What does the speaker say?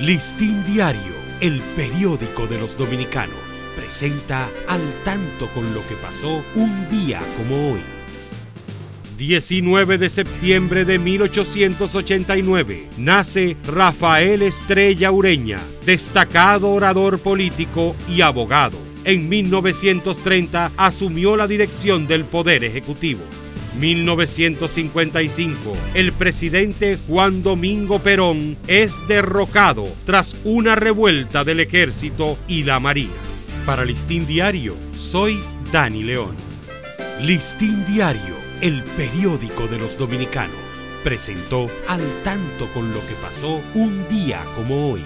Listín Diario, el periódico de los dominicanos, presenta al tanto con lo que pasó un día como hoy. 19 de septiembre de 1889 nace Rafael Estrella Ureña, destacado orador político y abogado. En 1930 asumió la dirección del Poder Ejecutivo. 1955, el presidente Juan Domingo Perón es derrocado tras una revuelta del ejército y la marina. Para Listín Diario, soy Dani León. Listín Diario, el periódico de los dominicanos, presentó al tanto con lo que pasó un día como hoy.